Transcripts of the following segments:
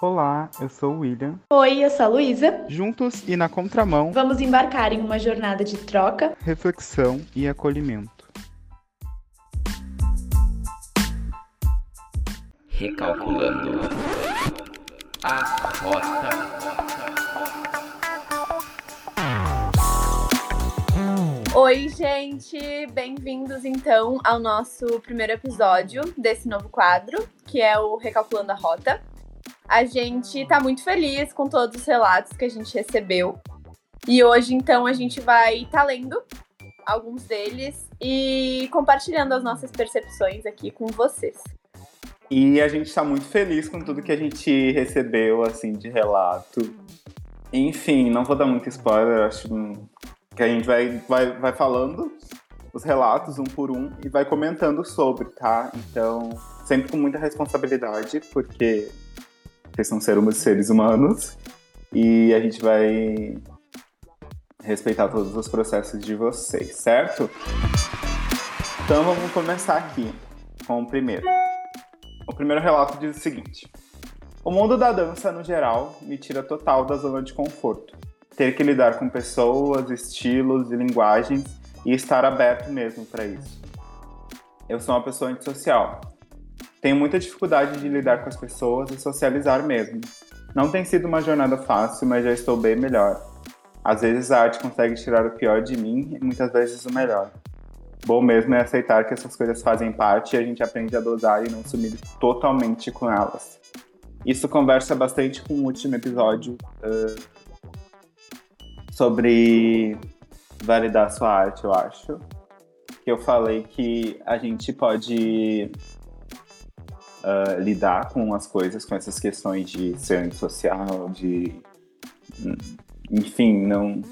Olá, eu sou o William. Oi, eu sou a Luísa. Juntos e na contramão, Vamos embarcar em uma jornada de troca. reflexão e acolhimento. Recalculando a rota. Oi, gente! Bem-vindos então ao nosso primeiro episódio desse novo quadro, que é o Recalculando a Rota. A gente tá muito feliz com todos os relatos que a gente recebeu. E hoje, então, a gente vai estar lendo alguns deles e compartilhando as nossas percepções aqui com vocês. E a gente está muito feliz com tudo que a gente recebeu, assim, de relato. Enfim, não vou dar muito spoiler, acho que a gente vai, vai, vai falando os relatos um por um e vai comentando sobre, tá? Então, sempre com muita responsabilidade, porque vocês são seres, humanos e a gente vai respeitar todos os processos de vocês, certo? Então, vamos começar aqui com o primeiro. O primeiro relato diz o seguinte: O mundo da dança, no geral, me tira total da zona de conforto. Ter que lidar com pessoas, estilos e linguagens e estar aberto mesmo para isso. Eu sou uma pessoa antissocial. Tenho muita dificuldade de lidar com as pessoas e socializar mesmo. Não tem sido uma jornada fácil, mas já estou bem melhor. Às vezes a arte consegue tirar o pior de mim e muitas vezes o melhor. Bom mesmo é aceitar que essas coisas fazem parte e a gente aprende a dosar e não sumir totalmente com elas. Isso conversa bastante com o último episódio uh, sobre validar sua arte, eu acho. Que eu falei que a gente pode uh, lidar com as coisas, com essas questões de ser antissocial, de. Enfim, não.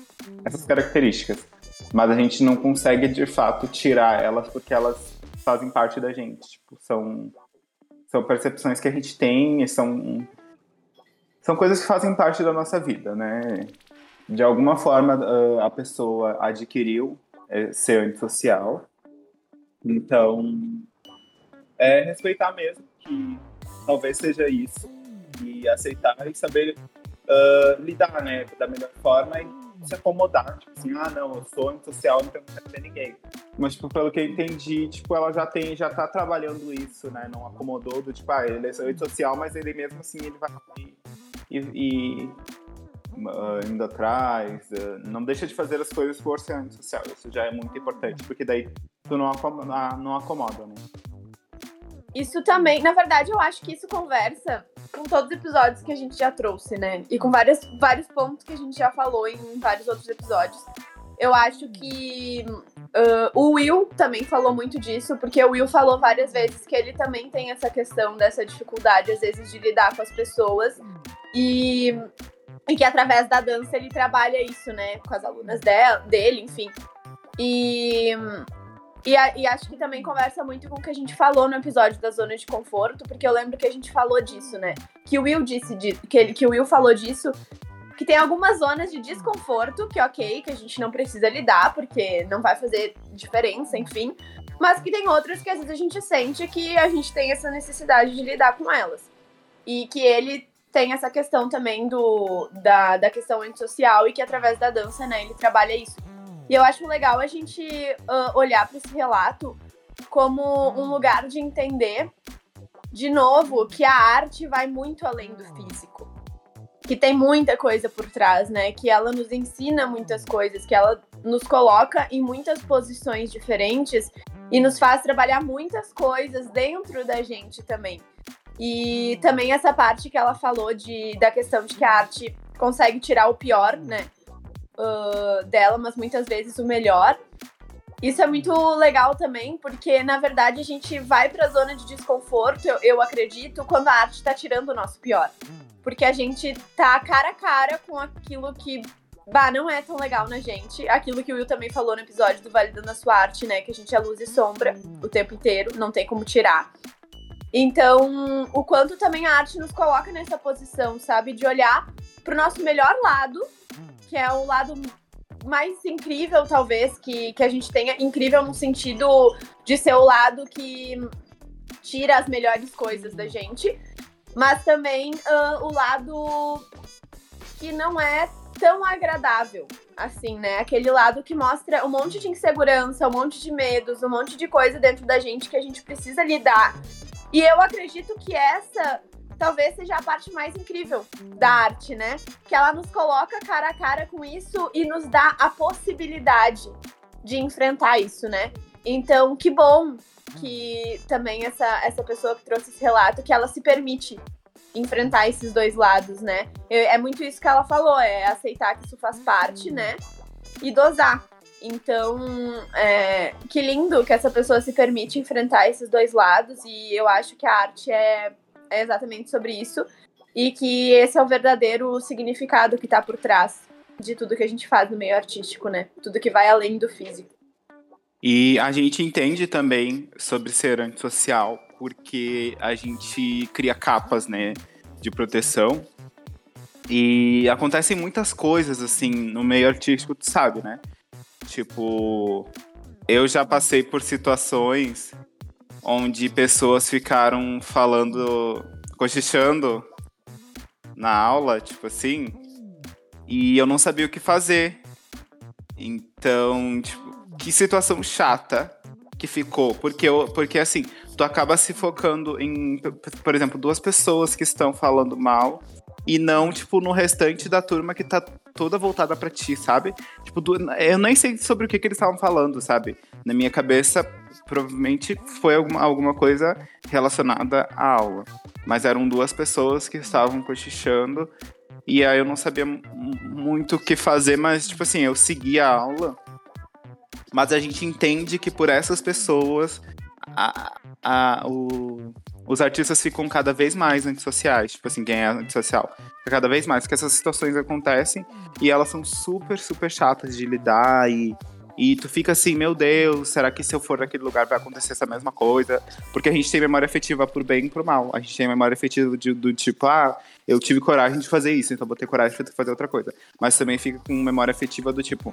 Essas características mas a gente não consegue de fato tirar elas porque elas fazem parte da gente. Tipo, são, são percepções que a gente tem e são, são coisas que fazem parte da nossa vida, né? De alguma forma a pessoa adquiriu é, ser antissocial. Então, é respeitar mesmo que talvez seja isso e aceitar e saber uh, lidar, né, da melhor forma e se acomodar, tipo assim, ah, não, eu sou antissocial, então não quero ter ninguém. Mas, tipo, pelo que eu entendi, tipo, ela já tem, já tá trabalhando isso, né? Não acomodou do, tipo, ah, ele é antissocial, mas ele mesmo assim, ele vai e, e uh, indo atrás, uh, não deixa de fazer as coisas por ser antissocial. Isso já é muito importante, porque daí tu não acomoda, não acomoda né? Isso também, na verdade, eu acho que isso conversa com todos os episódios que a gente já trouxe, né? E com várias, vários pontos que a gente já falou em vários outros episódios. Eu acho que uh, o Will também falou muito disso, porque o Will falou várias vezes que ele também tem essa questão dessa dificuldade, às vezes, de lidar com as pessoas. E, e que através da dança ele trabalha isso, né? Com as alunas dela, dele, enfim. E e, a, e, acho que também conversa muito com o que a gente falou no episódio da zona de conforto, porque eu lembro que a gente falou disso, né? Que o Will disse de, que, ele, que o Will falou disso, que tem algumas zonas de desconforto, que ok, que a gente não precisa lidar, porque não vai fazer diferença, enfim. Mas que tem outras que às vezes a gente sente que a gente tem essa necessidade de lidar com elas. E que ele tem essa questão também do, da, da questão antissocial e que através da dança, né, ele trabalha isso. E eu acho legal a gente uh, olhar para esse relato como um lugar de entender, de novo, que a arte vai muito além do físico. Que tem muita coisa por trás, né? Que ela nos ensina muitas coisas, que ela nos coloca em muitas posições diferentes e nos faz trabalhar muitas coisas dentro da gente também. E também essa parte que ela falou de, da questão de que a arte consegue tirar o pior, né? Uh, dela, mas muitas vezes o melhor. Isso é muito legal também, porque na verdade a gente vai para a zona de desconforto, eu, eu acredito, quando a arte está tirando o nosso pior. Porque a gente tá cara a cara com aquilo que bah, não é tão legal na gente. Aquilo que o Will também falou no episódio do Validando a Sua Arte, né? Que a gente é luz e sombra o tempo inteiro, não tem como tirar. Então, o quanto também a arte nos coloca nessa posição, sabe? De olhar pro nosso melhor lado que é o lado mais incrível, talvez, que, que a gente tenha. Incrível no sentido de ser o lado que tira as melhores coisas da gente. mas também uh, o lado que não é tão agradável, assim, né? Aquele lado que mostra um monte de insegurança, um monte de medos, um monte de coisa dentro da gente que a gente precisa lidar. E eu acredito que essa talvez seja a parte mais incrível da arte, né? Que ela nos coloca cara a cara com isso e nos dá a possibilidade de enfrentar isso, né? Então, que bom que também essa, essa pessoa que trouxe esse relato, que ela se permite enfrentar esses dois lados, né? É muito isso que ela falou, é aceitar que isso faz parte, né? E dosar. Então, é, que lindo que essa pessoa se permite enfrentar esses dois lados, e eu acho que a arte é, é exatamente sobre isso, e que esse é o verdadeiro significado que está por trás de tudo que a gente faz no meio artístico, né? Tudo que vai além do físico. E a gente entende também sobre ser antissocial, porque a gente cria capas, né, de proteção. E acontecem muitas coisas, assim, no meio artístico, tu sabe, né? Tipo, eu já passei por situações onde pessoas ficaram falando, cochichando na aula, tipo assim, e eu não sabia o que fazer. Então, tipo, que situação chata que ficou. Porque, eu, porque assim, tu acaba se focando em, por exemplo, duas pessoas que estão falando mal e não, tipo, no restante da turma que tá toda voltada para ti, sabe? Tipo, eu nem sei sobre o que, que eles estavam falando, sabe? Na minha cabeça, provavelmente foi alguma, alguma coisa relacionada à aula. Mas eram duas pessoas que estavam cochichando e aí eu não sabia muito o que fazer, mas, tipo assim, eu segui a aula mas a gente entende que por essas pessoas a, a, o, os artistas ficam cada vez mais antissociais. Tipo assim, quem é antissocial. Cada vez mais, que essas situações acontecem e elas são super, super chatas de lidar e. E tu fica assim, meu Deus, será que se eu for naquele lugar vai acontecer essa mesma coisa? Porque a gente tem memória afetiva por bem e por mal. A gente tem memória afetiva de, do tipo, ah, eu tive coragem de fazer isso, então vou ter coragem de fazer outra coisa. Mas também fica com memória afetiva do tipo,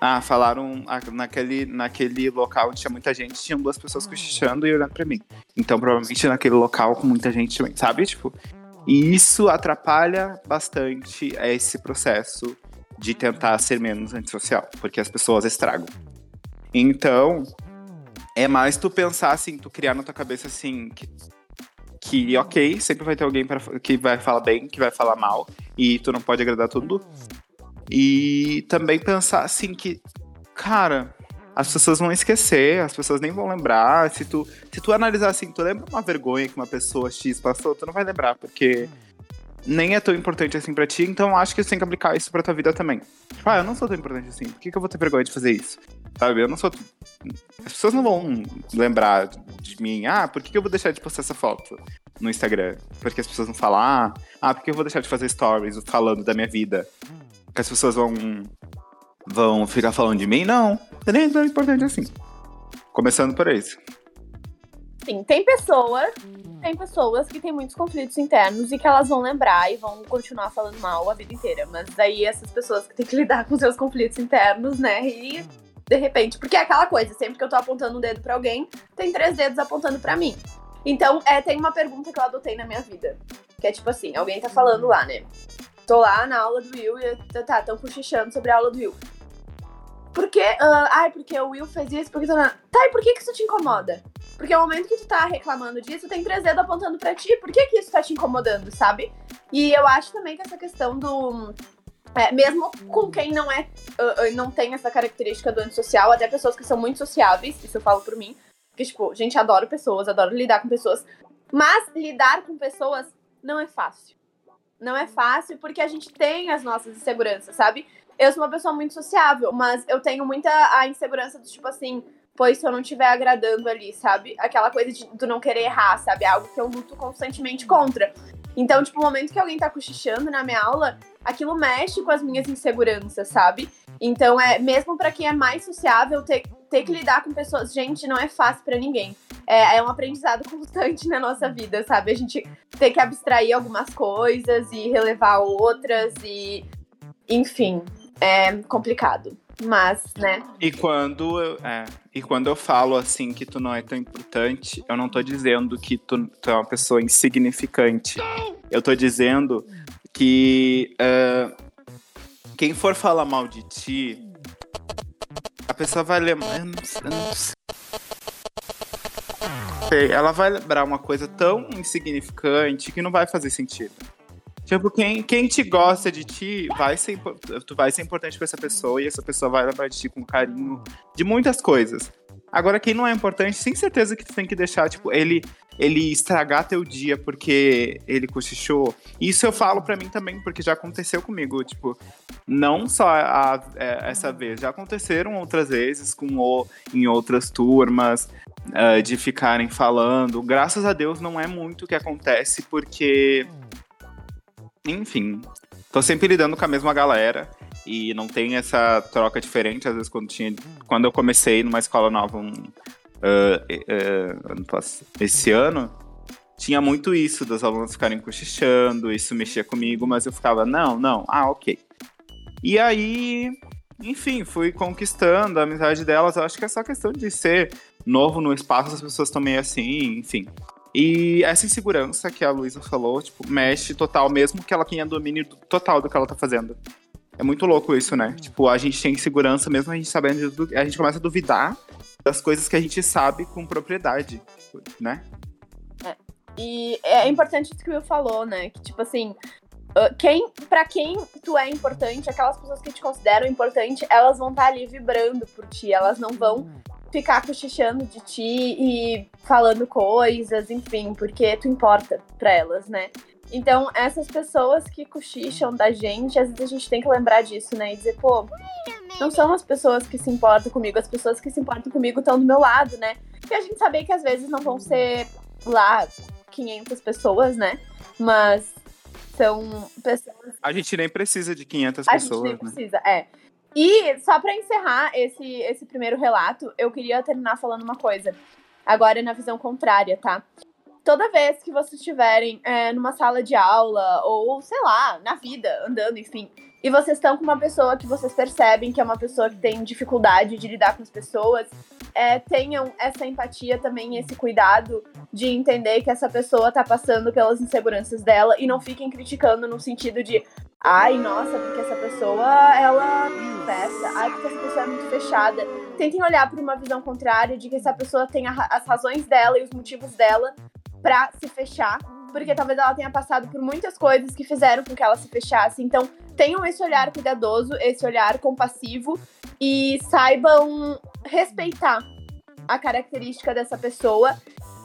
ah, falaram ah, naquele, naquele local onde tinha muita gente, tinham duas pessoas cochichando e olhando pra mim. Então, provavelmente naquele local com muita gente também, sabe? Tipo, e isso atrapalha bastante esse processo de tentar ser menos antissocial, porque as pessoas estragam. Então, é mais tu pensar assim, tu criar na tua cabeça assim, que, que ok, sempre vai ter alguém pra, que vai falar bem, que vai falar mal, e tu não pode agradar todo e também pensar assim que, cara, as pessoas vão esquecer, as pessoas nem vão lembrar. Se tu, se tu analisar assim, tu lembra uma vergonha que uma pessoa X passou, tu não vai lembrar, porque nem é tão importante assim pra ti, então acho que você tem que aplicar isso pra tua vida também. Tipo, ah, eu não sou tão importante assim, por que, que eu vou ter vergonha de fazer isso? Sabe, eu não sou. As pessoas não vão lembrar de mim, ah, por que, que eu vou deixar de postar essa foto no Instagram? Porque as pessoas vão falar, ah, por que eu vou deixar de fazer stories falando da minha vida? Que as pessoas vão, vão ficar falando de mim, não. É nem tão importante assim. Começando por isso. Sim, tem pessoas, tem pessoas que têm muitos conflitos internos e que elas vão lembrar e vão continuar falando mal a vida inteira. Mas daí essas pessoas que têm que lidar com seus conflitos internos, né? E de repente, porque é aquela coisa, sempre que eu tô apontando um dedo para alguém, tem três dedos apontando para mim. Então, é, tem uma pergunta que eu adotei na minha vida. Que é tipo assim, alguém tá falando lá, né? Tô lá na aula do Will e tá, tão cochichando sobre a aula do Will. Por que? Uh, ai, porque o Will fez isso, porque na... Tá, e por que, que isso te incomoda? Porque o momento que tu tá reclamando disso, tem três dedos apontando pra ti. Por que, que isso tá te incomodando, sabe? E eu acho também que essa questão do. É, mesmo com quem não é uh, não tem essa característica do antissocial, até pessoas que são muito sociáveis, isso eu falo por mim. Porque, tipo, gente, adoro pessoas, adoro lidar com pessoas. Mas lidar com pessoas não é fácil não é fácil porque a gente tem as nossas inseguranças, sabe? Eu sou uma pessoa muito sociável, mas eu tenho muita a insegurança do tipo assim, pois se eu não estiver agradando ali, sabe? Aquela coisa de tu não querer errar, sabe? Algo que eu luto constantemente contra. Então, tipo, o momento que alguém tá cochichando na minha aula, aquilo mexe com as minhas inseguranças, sabe? Então, é mesmo para quem é mais sociável, ter, ter que lidar com pessoas, gente, não é fácil para ninguém. É, é um aprendizado constante na nossa vida, sabe? A gente ter que abstrair algumas coisas e relevar outras e enfim, é complicado. Mas, né? E quando, eu- é, e quando eu falo assim que tu não é tão importante, eu não tô dizendo que tu, tu é uma pessoa insignificante. Eu tô dizendo que é, quem for falar mal de ti, a pessoa vai lembrar. Eu não, eu não sei. Ela vai lembrar uma coisa tão insignificante que não vai fazer sentido. Tipo, quem, quem te gosta de ti, vai ser, tu vai ser importante pra essa pessoa e essa pessoa vai lembrar de ti com carinho de muitas coisas. Agora, quem não é importante, tem certeza que tu tem que deixar, tipo, ele, ele estragar teu dia porque ele cochichou. Isso eu falo pra mim também, porque já aconteceu comigo, tipo, não só a- é, essa vez, já aconteceram outras vezes com o, em outras turmas, ah, de ficarem falando. Graças a Deus não é muito o que acontece, porque enfim, tô sempre lidando com a mesma galera e não tem essa troca diferente. Às vezes, quando, tinha, quando eu comecei numa escola nova um, ano pass- esse ano, tinha muito isso dos alunos ficarem cochichando, isso mexia comigo, mas eu ficava, não, não, ah, ok. E aí, enfim, fui conquistando a amizade delas. Eu acho que é só questão de ser novo no espaço, as pessoas estão meio assim, enfim. E essa insegurança que a Luísa falou, tipo, mexe total, mesmo que ela tenha domínio do- total do que ela tá fazendo. É muito louco isso, né? Tipo, a gente tem insegurança, mesmo a gente sabendo de a gente começa a duvidar das coisas que a gente sabe com propriedade, né? E é importante isso que o Will falou, né? Que, tipo assim, ah, quem, pra quem tu é importante, aquelas pessoas que te consideram importante, elas vão estar ali vibrando por ti, elas não vão ficar cochichando de ti e falando coisas, enfim, porque tu importa pra elas, né? Então, essas pessoas que cochicham da gente, às vezes a gente tem que lembrar disso, né? E dizer, pô, não são as pessoas que se importam comigo, as pessoas que se importam comigo estão do meu lado, né? E a gente saber que às vezes não vão ser lá 500 pessoas, né? Mas são pessoas A gente nem precisa de 500 a gente pessoas, nem né? precisa, é. E só pra encerrar esse, esse primeiro relato, eu queria terminar falando uma coisa. Agora na visão contrária, tá? Toda vez que vocês estiverem é, numa sala de aula, ou sei lá, na vida, andando, enfim, e vocês estão com uma pessoa que vocês percebem que é uma pessoa que tem dificuldade de lidar com as pessoas, é, tenham essa empatia também, esse cuidado de entender que essa pessoa tá passando pelas inseguranças dela e não fiquem criticando no sentido de ai, nossa, porque essa pessoa ela festa, ai, porque essa pessoa é muito fechada. Tentem olhar por uma visão contrária de que essa pessoa tem as razões dela e os motivos dela pra se fechar, porque talvez ela tenha passado por muitas coisas que fizeram com que ela se fechasse. Então, tenham esse olhar cuidadoso, esse olhar compassivo e saibam respeitar a característica dessa pessoa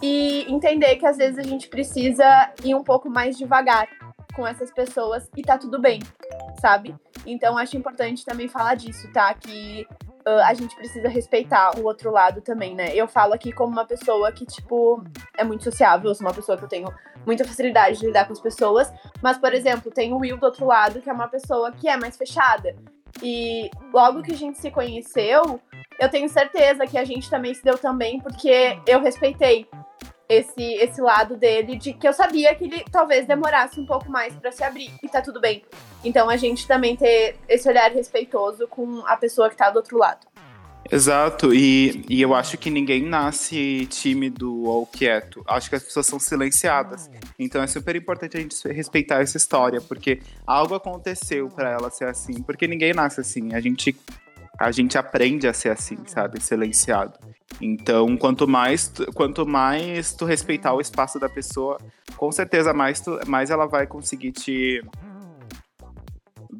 e entender que às vezes a gente precisa ir um pouco mais devagar com essas pessoas e tá tudo bem, sabe? Então acho importante também falar disso, tá? Que ah, a gente precisa respeitar o outro lado também, né? Eu falo aqui como uma pessoa que, tipo, é muito sociável, eu sou uma pessoa que eu tenho muita facilidade de lidar com as pessoas, mas, por exemplo, tem o Will do outro lado, que é uma pessoa que é mais fechada. E logo que a gente se conheceu, eu tenho certeza que a gente também se deu também, porque eu respeitei esse, esse lado dele, de que eu sabia que ele talvez demorasse um pouco mais pra se abrir, e tá tudo bem. Então a gente também ter esse olhar respeitoso com a pessoa que tá do outro lado. Exato, e, e eu acho que ninguém nasce tímido ou quieto. Acho que as pessoas são silenciadas. Então é super importante a gente respeitar essa história, porque algo aconteceu pra ela ser assim. Porque ninguém nasce assim. A gente, a gente aprende a ser assim, sabe? Silenciado. Então, quanto mais, tu- quanto mais tu respeitar o espaço da pessoa, com certeza mais, tu, mais ela vai conseguir te.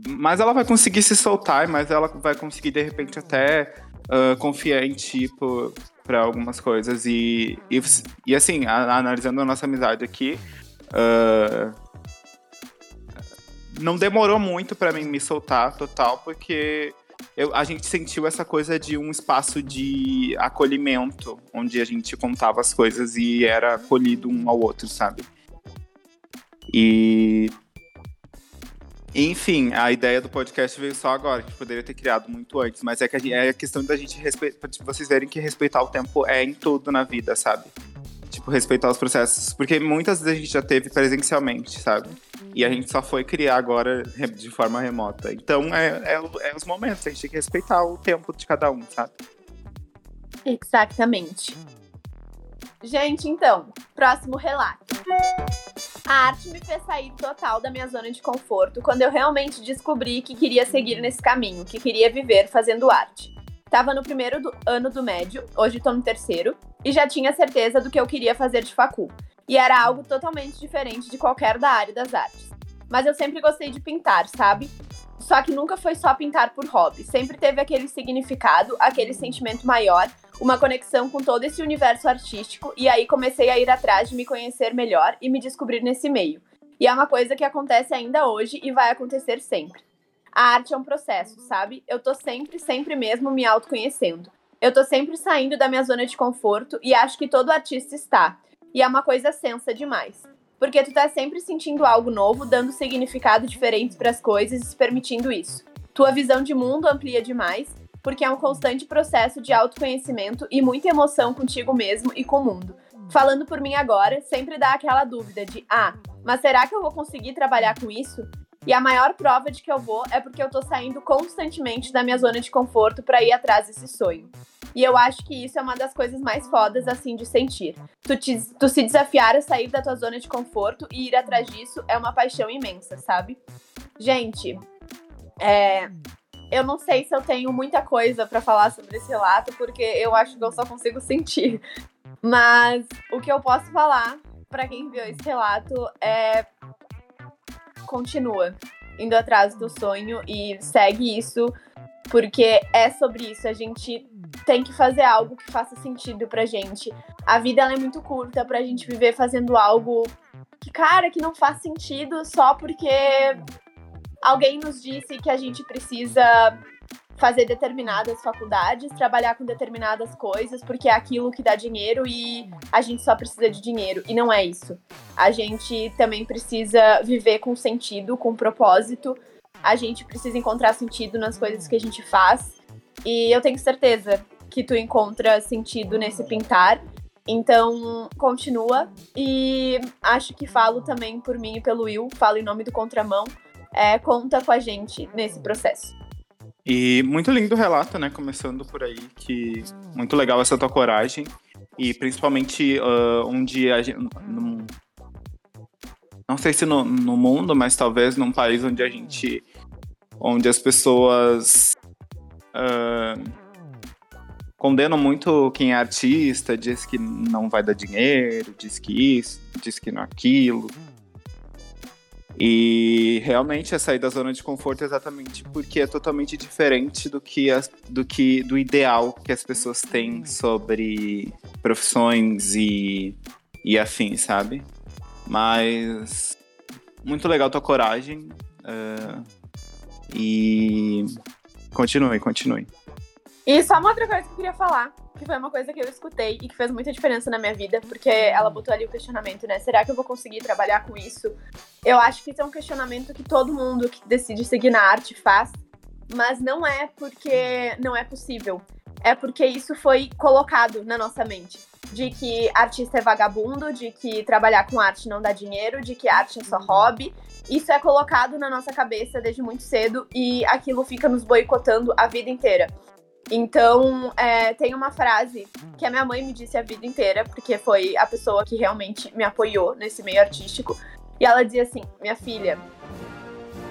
Mais ela vai conseguir se soltar, mais ela vai conseguir, de repente, até ah, confiar em ti pra algumas coisas. E, e, e assim, a- analisando a nossa amizade aqui, ah, não demorou muito pra mim me soltar total, porque eu- a gente sentiu essa coisa de um espaço de acolhimento, onde a gente contava as coisas e era acolhido um ao outro, sabe? E. Enfim, a ideia do podcast veio só agora, que poderia ter criado muito antes, mas é que a, gente- é a questão da gente respeitar, vocês verem que respeitar o tempo é em tudo na vida, sabe? Tipo, respeitar os processos, porque muitas vezes a gente já teve presencialmente, sabe? E a gente só foi criar agora de forma remota. Então é, é, é os momentos, a gente tem que respeitar o tempo de cada um, sabe? Exatamente. Gente, então, próximo relato. A arte me fez sair total da minha zona de conforto quando eu realmente descobri que queria seguir nesse caminho, que queria viver fazendo arte. Tava no primeiro do- ano do médio, hoje tô no terceiro, e já tinha certeza do que eu queria fazer de facul. E era algo totalmente diferente de qualquer da área das artes. Mas eu sempre gostei de pintar, sabe? Só que nunca foi só pintar por hobby. Sempre teve aquele significado, aquele sentimento maior, uma conexão com todo esse universo artístico. E aí comecei a ir atrás de me conhecer melhor e me descobrir nesse meio. E é uma coisa que acontece ainda hoje e vai acontecer sempre. A arte é um processo, sabe? Eu tô sempre, sempre mesmo me autoconhecendo. Eu tô sempre saindo da minha zona de conforto e acho que todo artista está. E é uma coisa sensa demais. Porque tu tá sempre sentindo algo novo, dando significado diferente para as coisas e se permitindo isso. Tua visão de mundo amplia demais, porque é um constante processo de autoconhecimento e muita emoção contigo mesmo e com o mundo. Falando por mim agora, sempre dá aquela dúvida de: ah, mas será que eu vou conseguir trabalhar com isso? E a maior prova de que eu vou é porque eu tô saindo constantemente da minha zona de conforto para ir atrás desse sonho. E eu acho que isso é uma das coisas mais fodas, assim, de sentir. Tu, te- tu se desafiar a sair da tua zona de conforto e ir atrás disso é uma paixão imensa, sabe? Gente, é, eu não sei se eu tenho muita coisa pra falar sobre esse relato, porque eu acho que eu só consigo sentir. Mas o que eu posso falar pra quem viu esse relato é continua indo atrás do sonho e segue isso, porque é sobre isso. A gente tem que fazer algo que faça sentido pra gente. A vida ela é muito curta pra gente viver fazendo algo que, cara, que não faz sentido só porque alguém nos disse que a gente precisa fazer determinadas faculdades, trabalhar com determinadas coisas, porque é aquilo que dá dinheiro e a gente só precisa de dinheiro. E não é isso. A gente também precisa viver com sentido, com propósito. A gente precisa encontrar sentido nas coisas que a gente faz. E eu tenho certeza que tu encontra sentido nesse pintar. Então, continua. E acho que falo também por mim e pelo Will, falo em nome do Contramão. É, conta com a gente nesse processo. E muito lindo o relato, né? Começando por aí, que muito legal essa tua coragem. E principalmente ah, um dia, a gente, num- não sei se no, no mundo, mas talvez num país onde a gente. onde as pessoas ah, condenam muito quem é artista, diz que não vai dar dinheiro, diz que isso, diz que não aquilo. E realmente é sair da zona de conforto exatamente porque é totalmente diferente do que, as, do que do ideal que as pessoas têm sobre profissões e, e afins, sabe? Mas muito legal tua coragem. eh, e continue, continue. E só uma outra coisa que eu queria falar, que foi uma coisa que eu escutei e que fez muita diferença na minha vida, porque ela botou ali o questionamento, né? Será que eu vou conseguir trabalhar com isso? Eu acho que isso é um questionamento que todo mundo que decide seguir na arte faz, mas não é porque não é possível. É porque isso foi colocado na nossa mente. De que artista é vagabundo, de que trabalhar com arte não dá dinheiro, de que arte é só hobby. Isso é colocado na nossa cabeça desde muito cedo e aquilo fica nos boicotando a vida inteira. Então, é, tem uma frase que a minha mãe me disse a vida inteira, porque foi a pessoa que realmente me apoiou nesse meio artístico. E ela dizia assim: Minha filha,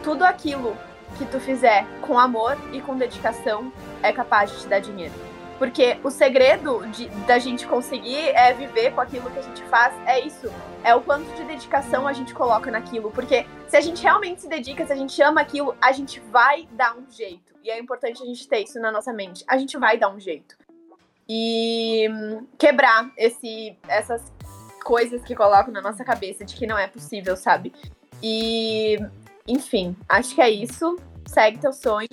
tudo aquilo que tu fizer com amor e com dedicação é capaz de te dar dinheiro. Porque o segredo de, da gente conseguir é viver com aquilo que a gente faz é isso. É o quanto de dedicação a gente coloca naquilo. Porque se a gente realmente se dedica, se a gente ama aquilo, a gente vai dar um jeito. E é importante a gente ter isso na nossa mente. A gente vai dar um jeito. E hum, quebrar esse, essas coisas que colocam na nossa cabeça de que não é possível, sabe? E, enfim, acho que é isso. Segue teu sonho.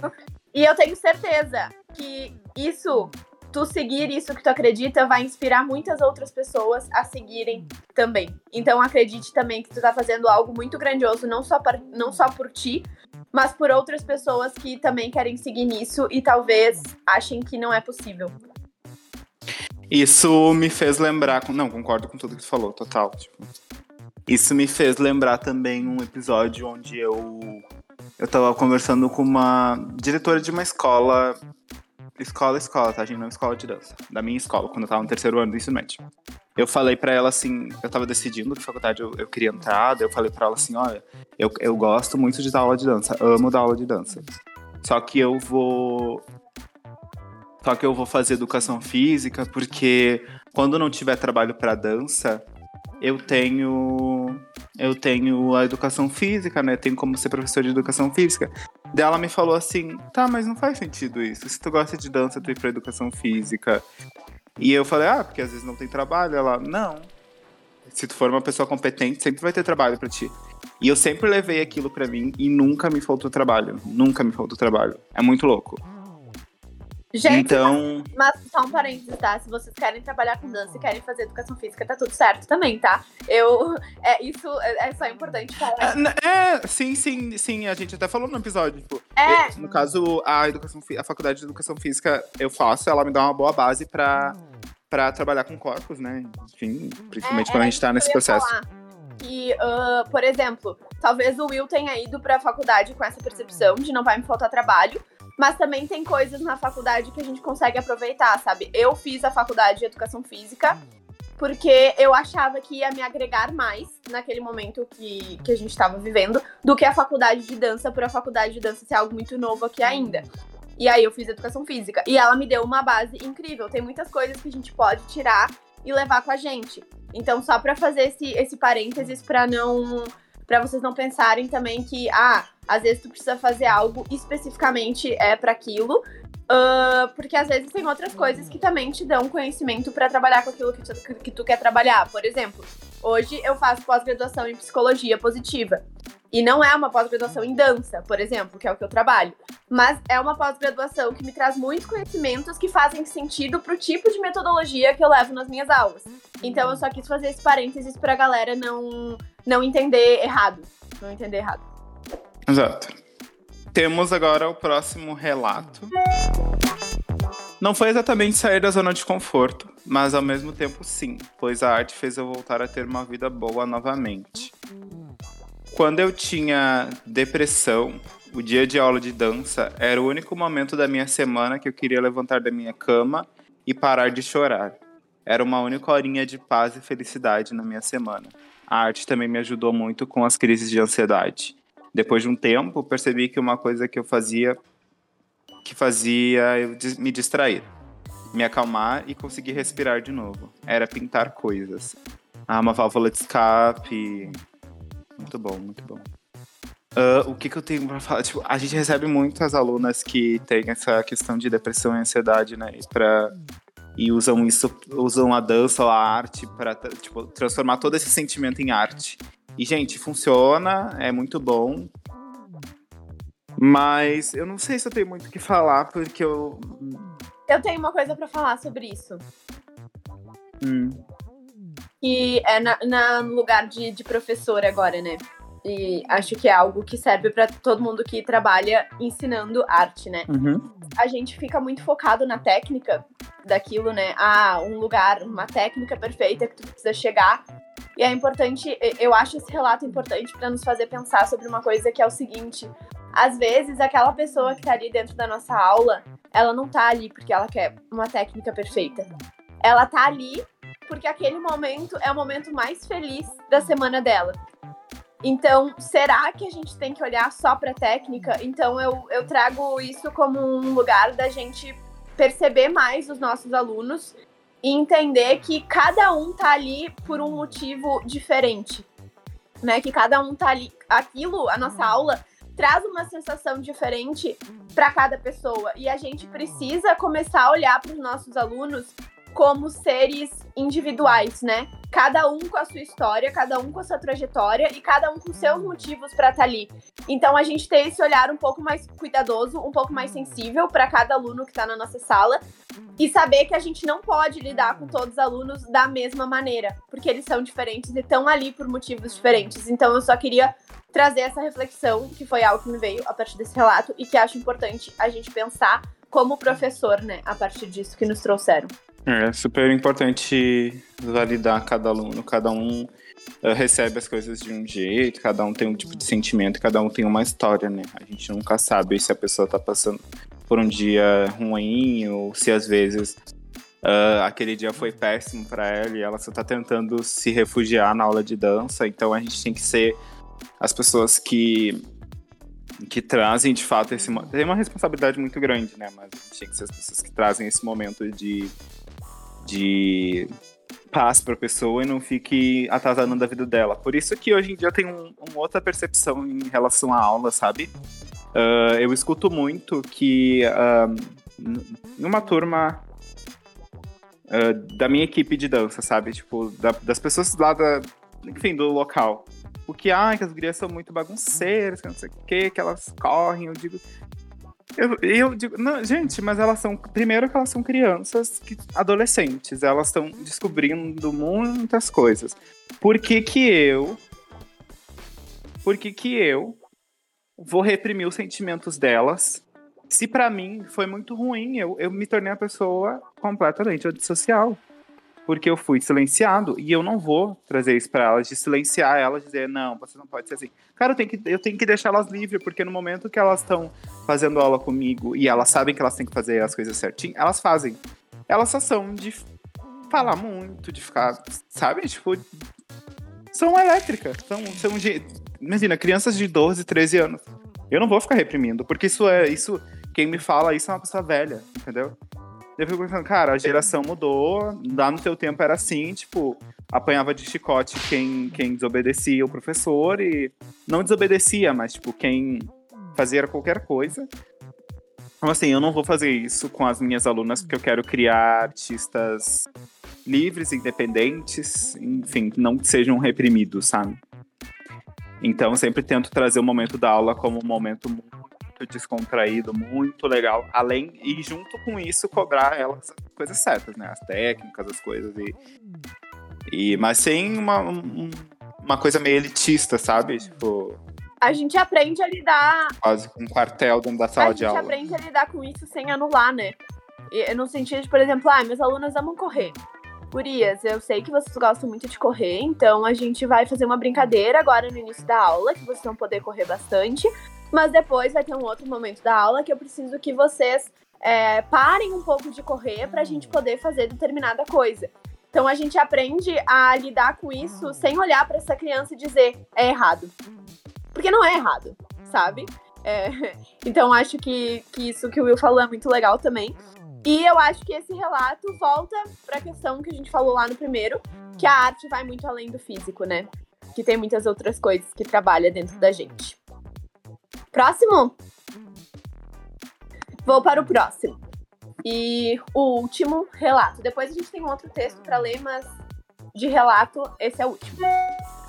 E eu tenho certeza que isso, tu seguir isso que tu acredita, vai inspirar muitas outras pessoas a seguirem também. Então acredite também que tu tá fazendo algo muito grandioso, não só, par- não só por ti, mas por outras pessoas que também querem seguir nisso e talvez achem que não é possível. Isso me fez lembrar. com- Não, concordo com tudo que tu falou, total. Tipo, Isso me fez lembrar também um episódio onde eu eu tava conversando com uma diretora de uma escola escola escola, tá, gente? Não escola de dança. Da minha escola, quando eu tava no terceiro ano do ensino médio. Eu falei pra ela assim, eu tava decidindo que faculdade eu, eu queria entrar, daí eu falei pra ela assim, olha, eu, eu gosto muito de dar aula de dança, amo dar aula de dança. Só que eu vou. Só que eu vou fazer educação física, porque quando não tiver trabalho pra dança, eu tenho. Eu tenho a educação física, né? Tenho como ser professor de educação física. Daí ela me falou assim: tá, mas não faz sentido isso. Se tu gosta de dança, tu ir pra educação física. E eu falei: ah, porque às vezes não tem trabalho. Ela: não. Se tu for uma pessoa competente, sempre vai ter trabalho pra ti. E eu sempre levei aquilo pra mim e nunca me faltou trabalho. Nunca me faltou trabalho. É muito louco. Gente, então. Mas só um parênteses, tá? Se vocês querem trabalhar com dança e querem fazer educação física, tá tudo certo também, tá? Eu. É, isso é, é só importante falar. É, É, sim, sim, sim. A gente até falou no episódio. Tipo, É. no caso, a, educação, a faculdade de educação física eu faço, ela me dá uma boa base pra, pra trabalhar com corpos, né? Enfim, principalmente É, quando a é gente tá nesse processo. falar. Que, ah, por exemplo, talvez o Will tenha ido pra faculdade com essa percepção de não vai me faltar trabalho, mas também tem coisas na faculdade que a gente consegue aproveitar, sabe? Eu fiz a faculdade de educação física porque eu achava que ia me agregar mais naquele momento que, que a gente estava vivendo do que a faculdade de dança, por a faculdade de dança ser algo muito novo aqui ainda. E aí eu fiz educação física. E ela me deu uma base incrível. Tem muitas coisas que a gente pode tirar e levar com a gente. Então, só pra fazer esse, esse parênteses pra não. Para vocês não pensarem também que, ah, às vezes tu precisa fazer algo especificamente é para aquilo. ah, porque às vezes tem outras coisas que também te dão conhecimento pra trabalhar com aquilo que tu, que tu quer trabalhar. Por exemplo, hoje eu faço pós-graduação em psicologia positiva. E não é uma pós-graduação em dança, por exemplo, que é o que eu trabalho. Mas é uma pós-graduação que me traz muitos conhecimentos que fazem sentido pro tipo de metodologia que eu levo nas minhas aulas. Então eu só quis fazer esse parênteses pra galera não, não entender errado. Não entender errado. Exato. Temos agora o próximo relato. Não foi exatamente sair da zona de conforto, mas ao mesmo tempo sim, pois a arte fez eu voltar a ter uma vida boa novamente. Quando eu tinha depressão, o dia de aula de dança era o único momento da minha semana que eu queria levantar da minha cama e parar de chorar. Era uma única horinha de paz e felicidade na minha semana. A arte também me ajudou muito com as crises de ansiedade. Depois de um tempo, percebi que uma coisa que eu fazia que fazia eu me distrair, me acalmar e conseguir respirar de novo. Era pintar coisas. Ah, uma válvula de escape. Muito bom, muito bom. Ah, o que, que eu tenho pra falar? Tipo, a gente recebe muitas alunas que têm essa questão de depressão e ansiedade, né? Pra, e usam isso, usam a dança ou a arte para tipo, transformar todo esse sentimento em arte. E, gente, funciona, é muito bom. Mas eu não sei se eu tenho muito o que falar, porque eu. Eu tenho uma coisa pra falar sobre isso. Hum, que é na, na- no lugar de, de professor agora, né? E acho que é algo que serve pra todo mundo que trabalha ensinando arte, né? uhum. A gente fica muito focado na técnica daquilo, né? Ah, um lugar, uma técnica perfeita que tu precisa chegar. E é importante, eu acho esse relato importante pra nos fazer pensar sobre uma coisa que é o seguinte: às vezes aquela pessoa que tá ali dentro da nossa aula, ela não tá ali porque ela quer uma técnica perfeita. Ela tá ali porque aquele momento é o momento mais feliz da semana dela. Então, será que a gente tem que olhar só para técnica? Então, eu, eu trago isso como um lugar da gente perceber mais os nossos alunos e entender que cada um tá ali por um motivo diferente, né? Que cada um tá ali, aquilo, a nossa aula traz uma sensação diferente para cada pessoa e a gente precisa começar a olhar para os nossos alunos como seres individuais, né? Cada um com a sua história, cada um com a sua trajetória e cada um com seus motivos para estar ali. Então a gente tem esse olhar um pouco mais cuidadoso, um pouco mais sensível para cada aluno que está na nossa sala e saber que a gente não pode lidar com todos os alunos da mesma maneira, porque eles são diferentes e estão ali por motivos diferentes. Então eu só queria trazer essa reflexão, que foi algo que me veio a partir desse relato e que acho importante a gente pensar como professor, né, a partir disso que nos trouxeram. É super importante validar cada aluno, cada um uh, recebe as coisas de um jeito, cada um tem um tipo de sentimento, cada um tem uma história, né? A gente nunca sabe se a pessoa tá passando por um dia ruim ou se às vezes uh, aquele dia foi péssimo para ela e ela só tá tentando se refugiar na aula de dança. Então a gente tem que ser as pessoas que que trazem de fato esse tem uma responsabilidade muito grande, né? Mas a gente tem que ser as pessoas que trazem esse momento de de paz para a pessoa e não fique atrasando a vida dela. Por isso que hoje em dia eu tenho um, uma outra percepção em relação à aula, sabe? Uh, eu escuto muito que uh, numa turma uh, da minha equipe de dança, sabe? Tipo, da, das pessoas lá da, enfim, do local. O que, ah, que as gurias são muito bagunceiras, que não sei o que, que elas correm. Eu digo, eu, eu digo, não, gente, mas elas são. Primeiro que elas são crianças, que, adolescentes, elas estão descobrindo muitas coisas. Por que que eu. Por que que eu vou reprimir os sentimentos delas? Se para mim foi muito ruim, eu, eu me tornei uma pessoa completamente antissocial porque eu fui silenciado e eu não vou trazer isso para elas, de silenciar elas, dizer, não, você não pode ser assim. Cara, eu tenho que, eu tenho que deixar elas livres, porque no momento que elas estão fazendo aula comigo e elas sabem que elas têm que fazer as coisas certinho, elas fazem. Elas só são de falar muito, de ficar, sabe? Tipo, são elétricas. São, são imagina, crianças de 12, 13 anos. Eu não vou ficar reprimindo, porque isso é, isso, quem me fala isso é uma pessoa velha, entendeu? Eu fico pensando, cara, a geração mudou, lá no teu tempo era assim, tipo, apanhava de chicote quem, quem desobedecia o professor e não desobedecia, mas, tipo, quem fazia qualquer coisa. Então, assim, eu não vou fazer isso com as minhas alunas porque eu quero criar artistas livres, independentes, enfim, que não sejam reprimidos, sabe? Então, sempre tento trazer o momento da aula como um momento muito muito descontraído, muito legal. Além, e junto com isso, cobrar elas as coisas certas, né? As técnicas, as coisas. E, e, mas sem uma, um, uma coisa meio elitista, sabe? Tipo. A gente aprende a lidar. Quase um quartel dentro da sala de aula. A gente aprende a lidar com isso sem anular, né? E, no sentido de, por exemplo, ah, meus alunos amam correr. Gurias, eu sei que vocês gostam muito de correr, então a gente vai fazer uma brincadeira agora no início da aula, que vocês vão poder correr bastante. Mas depois vai ter um outro momento da aula que eu preciso que vocês é, parem um pouco de correr para a gente poder fazer determinada coisa. Então a gente aprende a lidar com isso sem olhar para essa criança e dizer é errado. Porque não é errado, sabe? É, então acho que, que isso que o Will falou é muito legal também. E eu acho que esse relato volta para a questão que a gente falou lá no primeiro, que a arte vai muito além do físico, né? Que tem muitas outras coisas que trabalha dentro da gente. Próximo? Vou para o próximo. E o último relato. Depois a gente tem um outro texto para ler, mas de relato, esse é o último.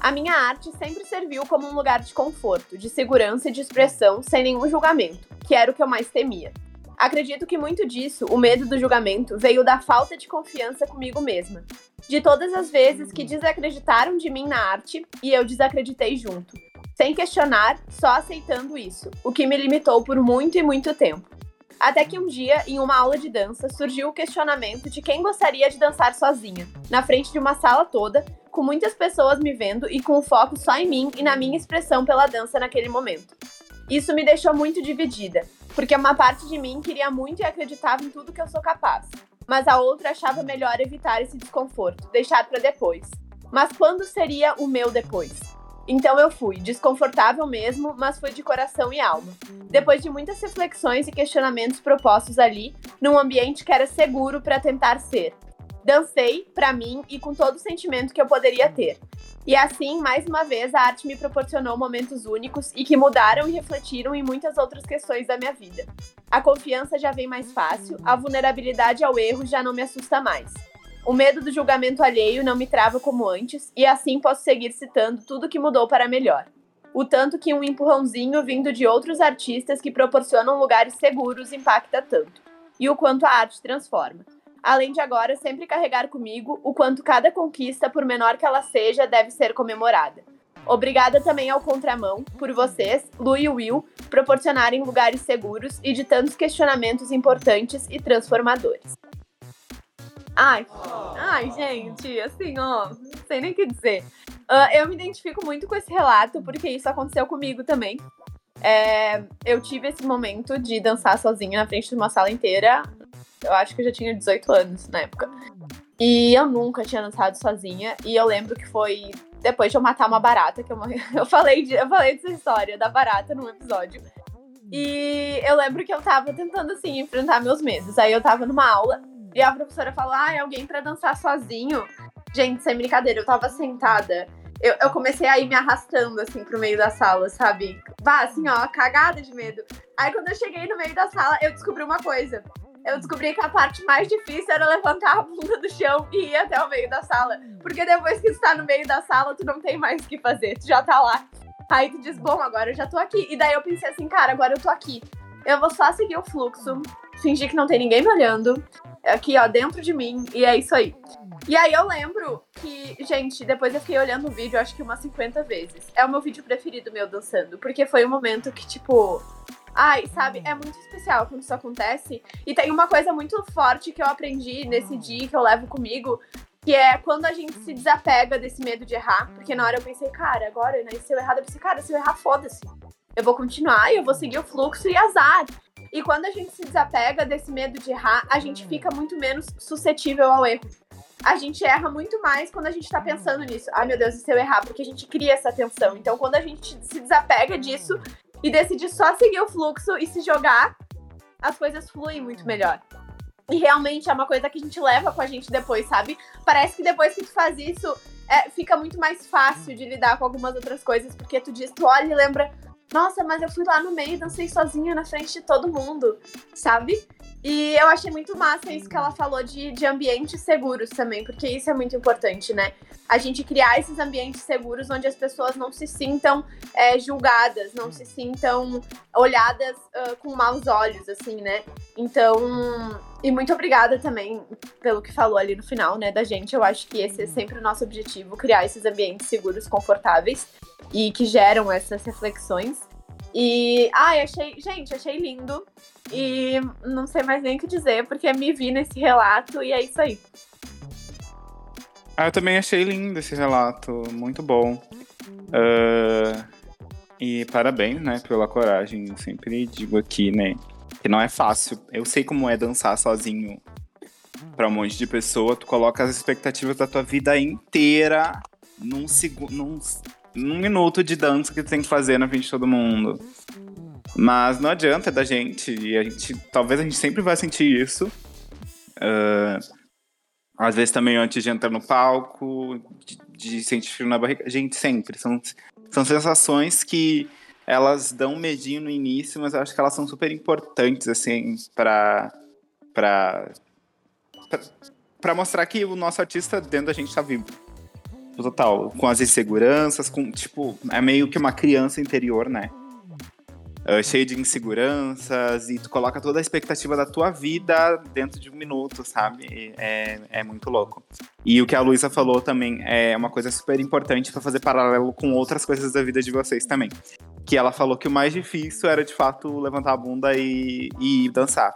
A minha arte sempre serviu como um lugar de conforto, de segurança e de expressão, sem nenhum julgamento, que era o que eu mais temia. Acredito que muito disso, o medo do julgamento, veio da falta de confiança comigo mesma. De todas as vezes que desacreditaram de mim na arte e eu desacreditei junto sem questionar, só aceitando isso, o que me limitou por muito e muito tempo. Até que um dia, em uma aula de dança, surgiu o questionamento de quem gostaria de dançar sozinha, na frente de uma sala toda, com muitas pessoas me vendo e com o foco só em mim e na minha expressão pela dança naquele momento. Isso me deixou muito dividida, porque uma parte de mim queria muito e acreditava em tudo que eu sou capaz, mas a outra achava melhor evitar esse desconforto, deixar para depois. Mas quando seria o meu depois? Então eu fui, desconfortável mesmo, mas fui de coração e alma. Depois de muitas reflexões e questionamentos propostos ali, num ambiente que era seguro para tentar ser. Dancei, para mim e com todo o sentimento que eu poderia ter. E assim, mais uma vez, a arte me proporcionou momentos únicos e que mudaram e refletiram em muitas outras questões da minha vida. A confiança já vem mais fácil, a vulnerabilidade ao erro já não me assusta mais. O medo do julgamento alheio não me trava como antes, e assim posso seguir citando tudo que mudou para melhor. O tanto que um empurrãozinho vindo de outros artistas que proporcionam lugares seguros impacta tanto, e o quanto a arte transforma. Além de agora sempre carregar comigo o quanto cada conquista, por menor que ela seja, deve ser comemorada. Obrigada também ao Contramão, por vocês, Lu e Will, proporcionarem lugares seguros e de tantos questionamentos importantes e transformadores. Ai, ai, gente, assim, ó, não sei nem o que dizer. Uh, eu me identifico muito com esse relato, porque isso aconteceu comigo também. É, eu tive esse momento de dançar sozinha na frente de uma sala inteira. Eu acho que eu já tinha 18 anos na época. E eu nunca tinha dançado sozinha. E eu lembro que foi depois de eu matar uma barata, que eu, eu falei de, eu falei dessa história da barata num episódio. E eu lembro que eu tava tentando, assim, enfrentar meus medos. Aí eu tava numa aula e a professora falou: ah, é alguém para dançar sozinho. Gente, sem brincadeira, eu tava sentada. Eu, eu, comecei a ir me arrastando, assim, pro meio da sala, sabe? Vá, assim, ó, cagada de medo. Aí, quando eu cheguei no meio da sala, eu descobri uma coisa. Eu descobri que a parte mais difícil era levantar a bunda do chão e ir até o meio da sala. Porque depois que tu tá no meio da sala, tu não tem mais o que fazer, tu já tá lá. Aí tu diz, bom, agora eu já tô aqui. E daí eu pensei assim, cara, agora eu tô aqui. Eu vou só seguir o fluxo, fingir que não tem ninguém me olhando, aqui, ó, dentro de mim, e é isso aí. E aí eu lembro que, gente, depois eu fiquei olhando o vídeo, acho que umas 50 vezes. É o meu vídeo preferido meu dançando, porque foi um momento que, tipo, Ai, sabe, é muito especial quando isso acontece. E tem uma coisa muito forte que eu aprendi nesse dia que eu levo comigo, que é quando a gente se desapega desse medo de errar. Porque na hora eu pensei, cara, agora, né, se eu errar, eu pensei, cara, se eu errar, foda-se. Eu vou continuar e eu vou seguir o fluxo e azar. E quando a gente se desapega desse medo de errar, a gente fica muito menos suscetível ao erro. A gente erra muito mais quando a gente tá pensando nisso. Ai, meu Deus, e se eu errar? Porque a gente cria essa tensão. Então, quando a gente se desapega disso e decide só seguir o fluxo e se jogar, as coisas fluem muito melhor. E realmente é uma coisa que a gente leva com a gente depois, sabe? Parece que depois que tu faz isso, é, fica muito mais fácil de lidar com algumas outras coisas, porque tu diz, tu olha e lembra, nossa, mas eu fui lá no meio e dancei sozinha na frente de todo mundo, sabe? E eu achei muito massa isso que ela falou de, de ambientes seguros também, porque isso é muito importante, né? A gente criar esses ambientes seguros onde as pessoas não se sintam é, julgadas, não se sintam olhadas uh, com maus olhos, assim, né? Então, e muito obrigada também pelo que falou ali no final, né, da gente. Eu acho que esse é sempre o nosso objetivo, criar esses ambientes seguros, confortáveis e que geram essas reflexões. E, ai, achei, gente, achei lindo. E não sei mais nem o que dizer, porque me vi nesse relato e é isso aí. Ah, eu também achei lindo esse relato, muito bom. Uh, e parabéns, né, pela coragem. Eu sempre digo aqui, né, que não é fácil. Eu sei como é dançar sozinho para um monte de pessoa. Tu coloca as expectativas da tua vida inteira num segundo, num um minuto de dança que tem que fazer na frente de todo mundo. Mas não adianta da gente, e a gente, talvez a gente sempre vai sentir isso. Uh, às vezes também antes de entrar no palco, de, de sentir frio na barriga. Gente, sempre. São, são sensações que elas dão medinho no início, mas eu acho que elas são super importantes, assim, para para para mostrar que o nosso artista dentro da gente tá vivo total. Com as inseguranças, com, tipo, é meio que uma criança interior, né? Uh, cheio de inseguranças, e tu coloca toda a expectativa da tua vida dentro de um minuto, sabe? É, é muito louco. E o que a Luísa falou também é uma coisa super importante para fazer paralelo com outras coisas da vida de vocês também. Que ela falou que o mais difícil era de fato levantar a bunda e, e dançar.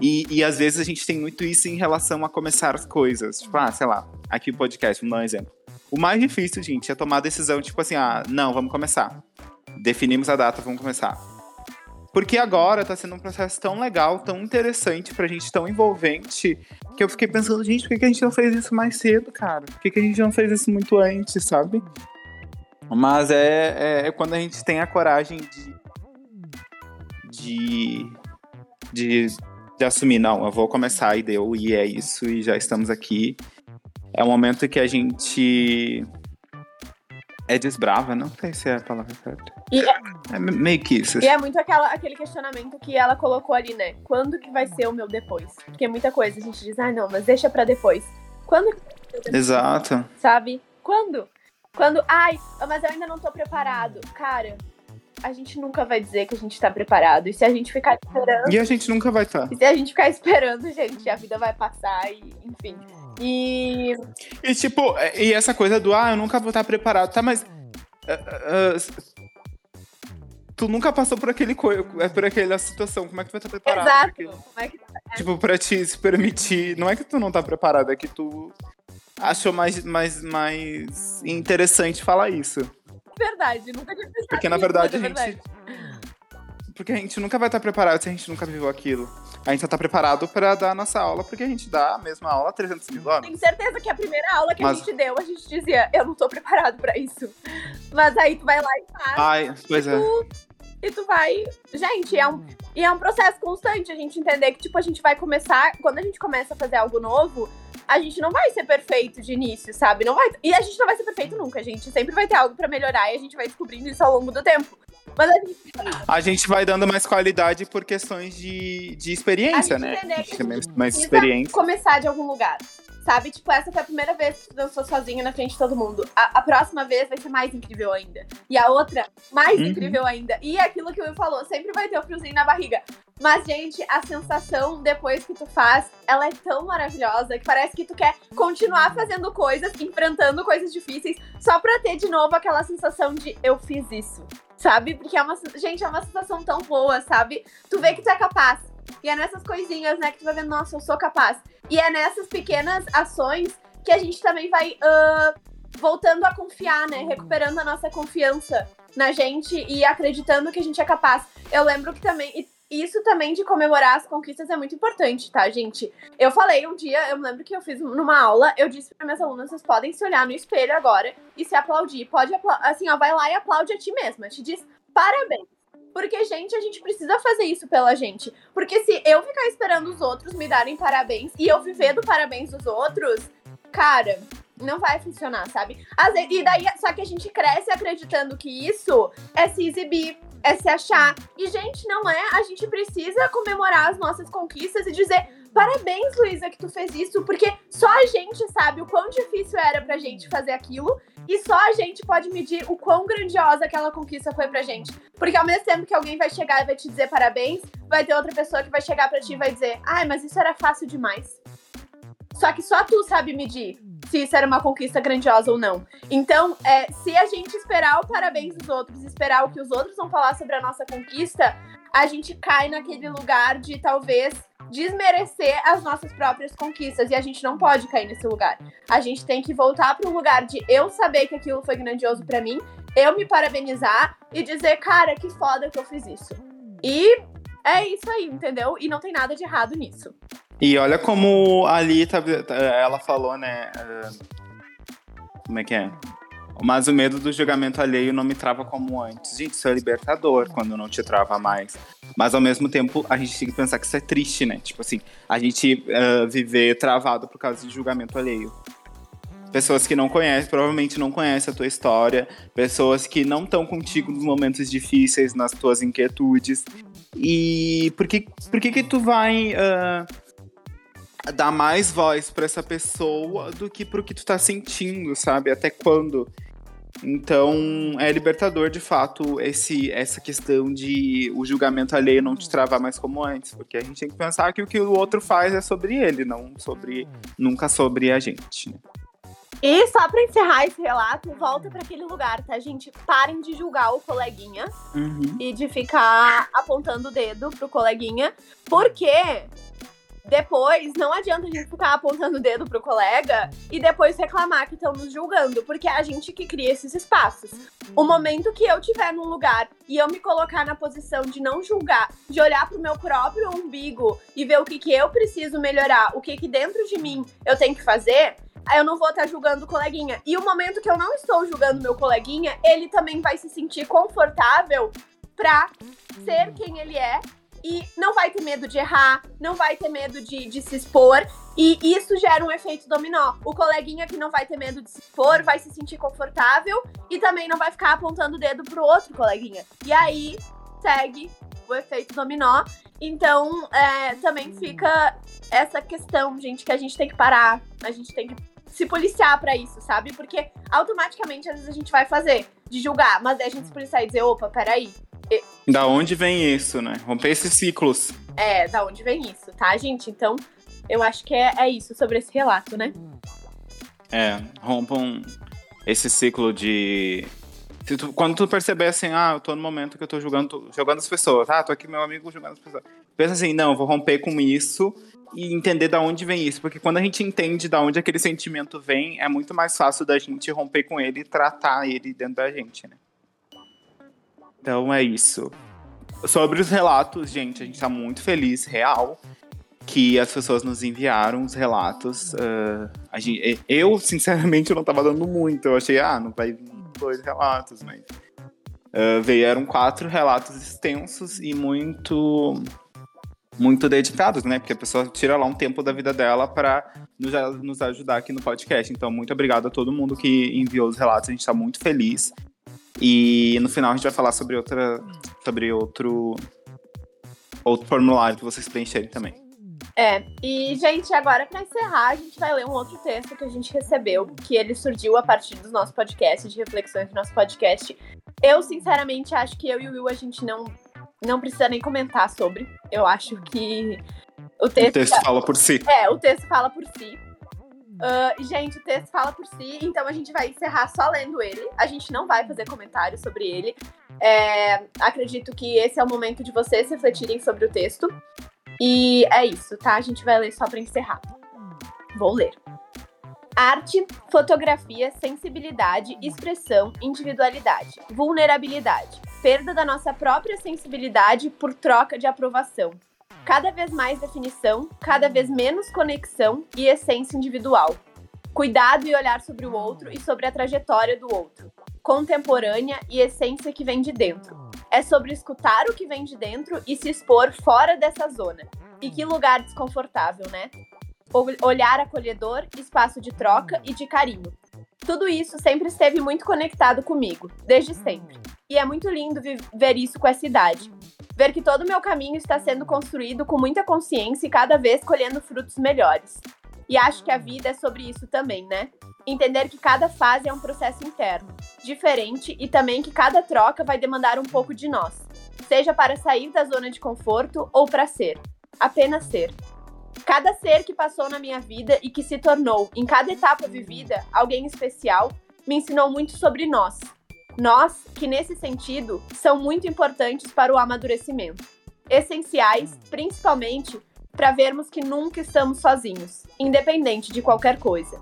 E, e às vezes a gente tem muito isso em relação a começar as coisas. Tipo, ah, sei lá, aqui o podcast, vamos dar um exemplo. O mais difícil, gente, é tomar a decisão, tipo assim, ah, não, vamos começar. Definimos a data, vamos começar. Porque agora tá sendo um processo tão legal, tão interessante pra gente, tão envolvente, que eu fiquei pensando, gente, por que, a gente não fez isso mais cedo, cara? Por que, que a gente não fez isso muito antes, sabe? Mas é, é, é quando a gente tem a coragem de, de, de, de assumir, não, eu vou começar e deu, e é isso, e já estamos aqui é um momento que a gente é desbrava, não sei se é a palavra certa. É, é meio que isso. E é muito aquela, aquele questionamento que ela colocou ali, né? Quando que vai ser o meu depois? Porque muita coisa a gente diz, ah, não, mas deixa pra depois. Quando Exato. Sabe? Quando? Quando, ai, mas eu ainda não tô preparado. Cara, a gente nunca vai dizer que a gente tá preparado. E se a gente ficar esperando. E a gente nunca vai estar. Tá. E se a gente ficar esperando, gente, a vida vai passar e, enfim. E. E tipo, e essa coisa do, ah, eu nunca vou estar preparado, tá? Mas. Uh, uh, tu nunca passou por aquele co- é por aquela situação. Como é que tu vai estar preparado? Exato. Porque, Como é que tipo, pra te se permitir. Não é que tu não tá preparado, é que tu achou mais, mais, mais interessante falar isso. verdade? Nunca tinha pensado Porque na verdade a mas é gente. Porque a gente nunca vai estar preparado se a gente nunca viveu aquilo. A gente só tá preparado pra dar a nossa aula, porque a gente dá a mesma aula há 300 mil anos. Tenho certeza que a primeira aula que Mas- a gente deu, a gente dizia, eu não tô preparado pra isso. Mas aí tu vai lá e faz. Ai, pois é. E tu vai. Gente, é um, e é um processo constante a gente entender que, tipo, a gente vai começar. Quando a gente começa a fazer algo novo, a gente não vai ser perfeito de início, sabe? Não vai, e a gente não vai ser perfeito nunca, a gente sempre vai ter algo pra melhorar e a gente vai descobrindo isso ao longo do tempo. Mas a gente, A gente vai dando mais qualidade por questões de, de experiência, A gente né? A gente tem mais, experiência. começar de algum lugar. Sabe? Tipo, essa foi a primeira vez que tu dançou sozinha na frente de todo mundo. A, a próxima vez vai ser mais incrível ainda. E a outra, mais Uhum. incrível ainda. E aquilo que o Will falou, sempre vai ter o friozinho na barriga. Mas, gente, a sensação depois que tu faz, ela é tão maravilhosa que parece que tu quer continuar fazendo coisas, enfrentando coisas difíceis, só pra ter de novo aquela sensação de eu fiz isso. Sabe? Porque é uma. Gente, é uma sensação tão boa, sabe? Tu vê que tu é capaz. E é nessas coisinhas, né, que tu vai vendo, nossa, eu sou capaz. E é nessas pequenas ações que a gente também vai ah, voltando a confiar, né? Recuperando a nossa confiança na gente e acreditando que a gente é capaz. Eu lembro que também. Isso também de comemorar as conquistas é muito importante, tá, gente? Eu falei um dia, eu me lembro que eu fiz numa aula, eu disse para minhas alunas, vocês podem se olhar no espelho agora e se aplaudir. Pode aplaudir, assim, ó, vai lá e aplaude a ti mesma. Te diz parabéns. Porque, gente, a gente precisa fazer isso pela gente. Porque se eu ficar esperando os outros me darem parabéns e eu viver do parabéns dos outros, cara, não vai funcionar, sabe? Vezes, e daí, só que a gente cresce acreditando que isso é se exibir, é se achar. E, gente, não é. A gente precisa comemorar as nossas conquistas e dizer. Parabéns, Luísa, que tu fez isso, porque só a gente sabe o quão difícil era pra gente fazer aquilo e só a gente pode medir o quão grandiosa aquela conquista foi pra gente. Porque ao mesmo tempo que alguém vai chegar e vai te dizer parabéns, vai ter outra pessoa que vai chegar pra ti e vai dizer: ai, mas isso era fácil demais. Só que só tu sabe medir se isso era uma conquista grandiosa ou não. Então, é, se a gente esperar o parabéns dos outros, esperar o que os outros vão falar sobre a nossa conquista, a gente cai naquele lugar de talvez desmerecer as nossas próprias conquistas. E a gente não pode cair nesse lugar. A gente tem que voltar para um lugar de eu saber que aquilo foi grandioso para mim, eu me parabenizar e dizer, cara, que foda que eu fiz isso. E é isso aí, entendeu? E não tem nada de errado nisso. E olha como ali tá- ela falou, né? eh, Como é que é? Mas o medo do julgamento alheio não me trava como antes. Gente, isso é libertador quando não te trava mais. Mas ao mesmo tempo, a gente tem que pensar que isso é triste, né? Tipo assim, a gente eh, viver travado por causa de julgamento alheio. Pessoas que não conhecem, provavelmente não conhecem a tua história. Pessoas que não estão contigo nos momentos difíceis, nas tuas inquietudes. E por que, por que que tu vai ah, dar mais voz pra essa pessoa do que pro que tu tá sentindo, sabe? Até quando? Então, é libertador, de fato, esse, essa questão de o julgamento alheio não te travar mais como antes. Porque a gente tem que pensar que o que o outro faz é sobre ele, não sobre nunca sobre a gente. né? E só pra encerrar esse relato, volta pra aquele lugar, tá, gente? Parem de julgar o coleguinha e de ficar apontando o dedo pro coleguinha, porque depois não adianta a gente ficar apontando o dedo pro colega e depois reclamar que estão nos julgando, porque é a gente que cria esses espaços. O momento que eu estiver num lugar e eu me colocar na posição de não julgar, de olhar pro meu próprio umbigo e ver o que, que eu preciso melhorar, o que, que dentro de mim eu tenho que fazer, aí eu não vou estar julgando o coleguinha. E o momento que eu não estou julgando meu coleguinha, ele também vai se sentir confortável pra ser quem ele é e não vai ter medo de errar, não vai ter medo de, de se expor. E isso gera um efeito dominó. O coleguinha que não vai ter medo de se expor vai se sentir confortável e também não vai ficar apontando o dedo pro outro coleguinha. E aí segue o efeito dominó. Então, é, também fica essa questão, gente, que a gente tem que parar, a gente tem que se policiar pra isso, sabe? Porque automaticamente às vezes a gente vai fazer de julgar, mas daí a gente se policiar e dizer, opa, peraí, Da onde vem isso, né? Romper esses ciclos. é, da onde vem isso, tá, gente? Então, eu acho que é, é isso sobre esse relato, né? É, rompam esse ciclo de tu, quando tu perceber assim, ah, eu tô no momento que eu tô julgando, jogando as pessoas, ah, tô aqui meu amigo julgando as pessoas. Pensa assim, não, eu vou romper com isso e entender da onde vem isso, porque quando a gente entende da onde aquele sentimento vem, é muito mais fácil da gente romper com ele e tratar ele dentro da gente, né? Então é isso. Sobre os relatos, gente, a gente tá muito feliz, real, que as pessoas nos enviaram os relatos. Uh, gente, eu, sinceramente, não tava dando muito. Eu achei, ah, não vai vir dois relatos, mas. Uh, vieram quatro relatos extensos e muito muito dedicados, né? Porque a pessoa tira lá um tempo da vida dela para nos, nos ajudar aqui no podcast. Então, muito obrigado a todo mundo que enviou os relatos. A gente está muito feliz. E no final a gente vai falar sobre outra, sobre outro, outro formulário que vocês preencherem também. É, e gente, agora para encerrar, a gente vai ler um outro texto que a gente recebeu, que ele surgiu a partir do nosso podcast, de reflexões do nosso podcast. Eu, sinceramente, acho que eu e o Will a gente não não precisa nem comentar sobre. Eu acho que o texto, o texto fala por si. É, o texto fala por si. Uh, gente, o texto fala por si, então a gente vai encerrar só lendo ele. A gente não vai fazer comentários sobre ele. É, acredito que esse é o momento de vocês refletirem sobre o texto. E é isso, tá? A gente vai ler só para encerrar. Vou ler. Arte, fotografia, sensibilidade, expressão, individualidade, vulnerabilidade, perda da nossa própria sensibilidade por troca de aprovação. Cada vez mais definição, cada vez menos conexão e essência individual. Cuidado e olhar sobre o outro e sobre a trajetória do outro. Contemporânea e essência que vem de dentro. É sobre escutar o que vem de dentro e se expor fora dessa zona. E que lugar desconfortável, né? olhar acolhedor, espaço de troca e de carinho. Tudo isso sempre esteve muito conectado comigo, desde sempre. E é muito lindo ver isso com essa idade. Ver que todo o meu caminho está sendo construído com muita consciência e cada vez colhendo frutos melhores. E acho que a vida é sobre isso também, né? Entender que cada fase é um processo interno, diferente e também que cada troca vai demandar um pouco de nós, seja para sair da zona de conforto ou para ser, apenas ser. Cada ser que passou na minha vida e que se tornou, em cada etapa vivida, alguém especial, me ensinou muito sobre nós. Nós, que nesse sentido, são muito importantes para o amadurecimento. Essenciais, principalmente, para vermos que nunca estamos sozinhos, independente de qualquer coisa.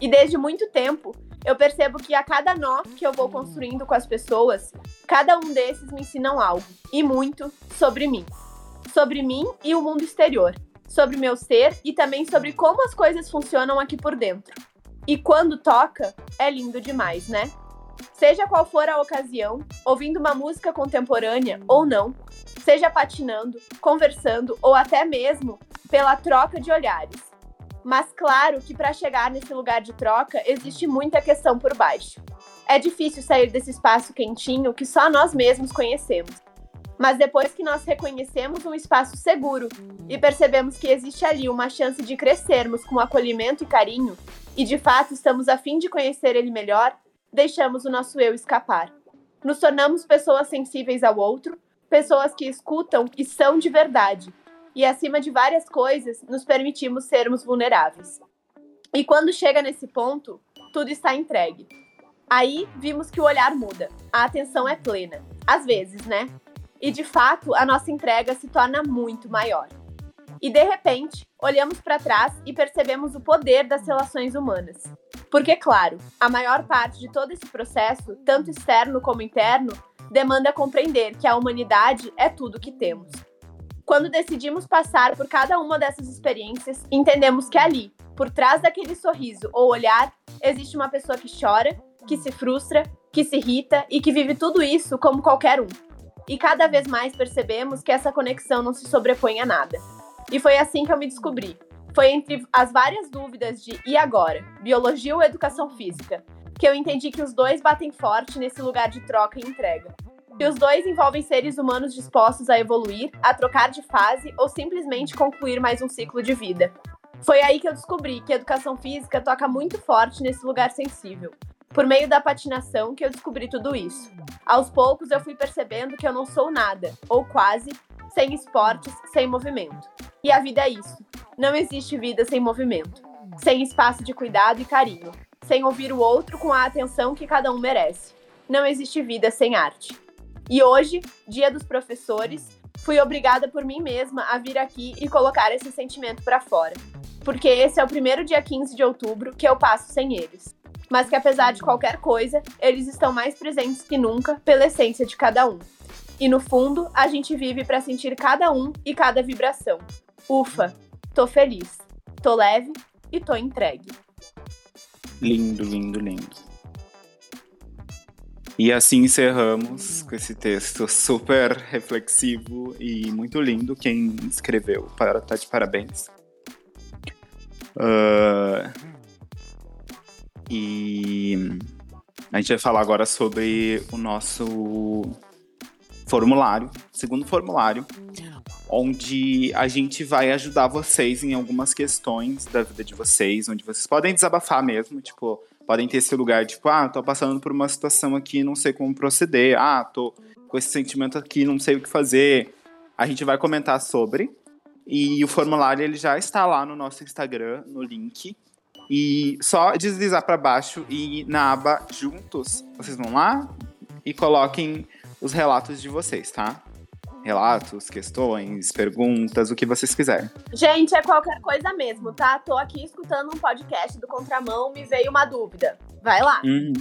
E desde muito tempo, eu percebo que a cada nó que eu vou construindo com as pessoas, cada um desses me ensinam algo, e muito, sobre mim. Sobre mim e o mundo exterior sobre meu ser e também sobre como as coisas funcionam aqui por dentro. E quando toca, é lindo demais, né? Seja qual for a ocasião, ouvindo uma música contemporânea ou não, seja patinando, conversando ou até mesmo pela troca de olhares. Mas claro que para chegar nesse lugar de troca existe muita questão por baixo. É difícil sair desse espaço quentinho que só nós mesmos conhecemos. Mas depois que nós reconhecemos um espaço seguro e percebemos que existe ali uma chance de crescermos com acolhimento e carinho, e de fato estamos a fim de conhecer ele melhor, deixamos o nosso eu escapar. Nos tornamos pessoas sensíveis ao outro, pessoas que escutam e são de verdade, e acima de várias coisas, nos permitimos sermos vulneráveis. E quando chega nesse ponto, tudo está entregue. Aí vimos que o olhar muda, a atenção é plena. Às vezes, né? e de fato a nossa entrega se torna muito maior. E de repente, olhamos para trás e percebemos o poder das relações humanas. Porque, claro, a maior parte de todo esse processo, tanto externo como interno, demanda compreender que a humanidade é tudo que temos. Quando decidimos passar por cada uma dessas experiências, entendemos que ali, por trás daquele sorriso ou olhar, existe uma pessoa que chora, que se frustra, que se irrita e que vive tudo isso como qualquer um. E cada vez mais percebemos que essa conexão não se sobrepõe a nada. E foi assim que eu me descobri. Foi entre as várias dúvidas de e agora, biologia ou educação física, que eu entendi que os dois batem forte nesse lugar de troca e entrega. Que os dois envolvem seres humanos dispostos a evoluir, a trocar de fase ou simplesmente concluir mais um ciclo de vida. Foi aí que eu descobri que a educação física toca muito forte nesse lugar sensível, por meio da patinação que eu descobri tudo isso. Aos poucos eu fui percebendo que eu não sou nada, ou quase, sem esportes, sem movimento. E a vida é isso. Não existe vida sem movimento, sem espaço de cuidado e carinho, sem ouvir o outro com a atenção que cada um merece. não existe vida sem arte. E hoje, dia dos professores, fui obrigada por mim mesma a vir aqui e colocar esse sentimento para fora. Porque esse é o primeiro dia 15 de outubro que eu passo sem eles. Mas que apesar de qualquer coisa, eles estão mais presentes que nunca pela essência de cada um. E no fundo, a gente vive para sentir cada um e cada vibração. Ufa, tô feliz, tô leve e tô entregue. Lindo, lindo, lindo. E assim encerramos com esse texto super reflexivo e muito lindo. Quem escreveu para tá de parabéns. Uh, e a gente vai falar agora sobre o nosso formulário, segundo formulário, onde a gente vai ajudar vocês em algumas questões da vida de vocês, onde vocês podem desabafar mesmo, tipo, podem ter esse lugar, tipo, ah, tô passando por uma situação aqui, não sei como proceder, ah, tô com esse sentimento aqui, não sei o que fazer. A gente vai comentar sobre. E o formulário ele já está lá no nosso Instagram, no link. E só deslizar para baixo e na aba Juntos, vocês vão lá e coloquem os relatos de vocês, tá? Relatos, questões, perguntas, o que vocês quiserem. Gente, é qualquer coisa mesmo, tá? Tô aqui escutando um podcast do Contramão, me veio uma dúvida. Vai lá. Uhum.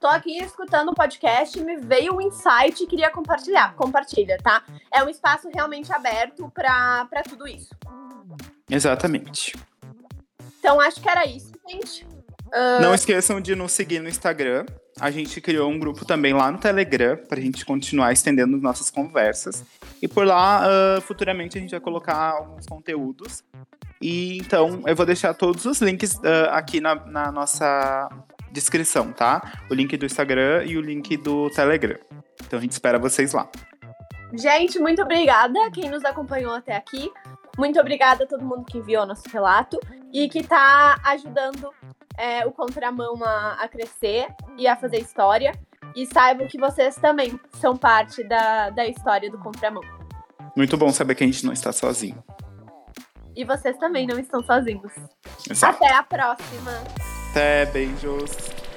Tô aqui escutando um podcast, me veio um insight e queria compartilhar. Compartilha, tá? É um espaço realmente aberto para tudo isso. Exatamente. Então acho que era isso, gente. Uh... Não esqueçam de nos seguir no Instagram, a gente criou um grupo também lá no Telegram para a gente continuar estendendo nossas conversas. E por lá, uh, futuramente, a gente vai colocar alguns conteúdos. E então eu vou deixar todos os links uh, aqui na, na, nossa descrição, tá? O link do Instagram e o link do Telegram. Então a gente espera vocês lá. Gente, muito obrigada quem nos acompanhou até aqui. Muito obrigada a todo mundo que enviou nosso relato e que está ajudando é, o contramão a, a crescer e a fazer história. E saibam que vocês também são parte da, da história do contramão. Muito bom saber que a gente não está sozinho. E vocês também não estão sozinhos. Exato. Até a próxima. Até, beijos.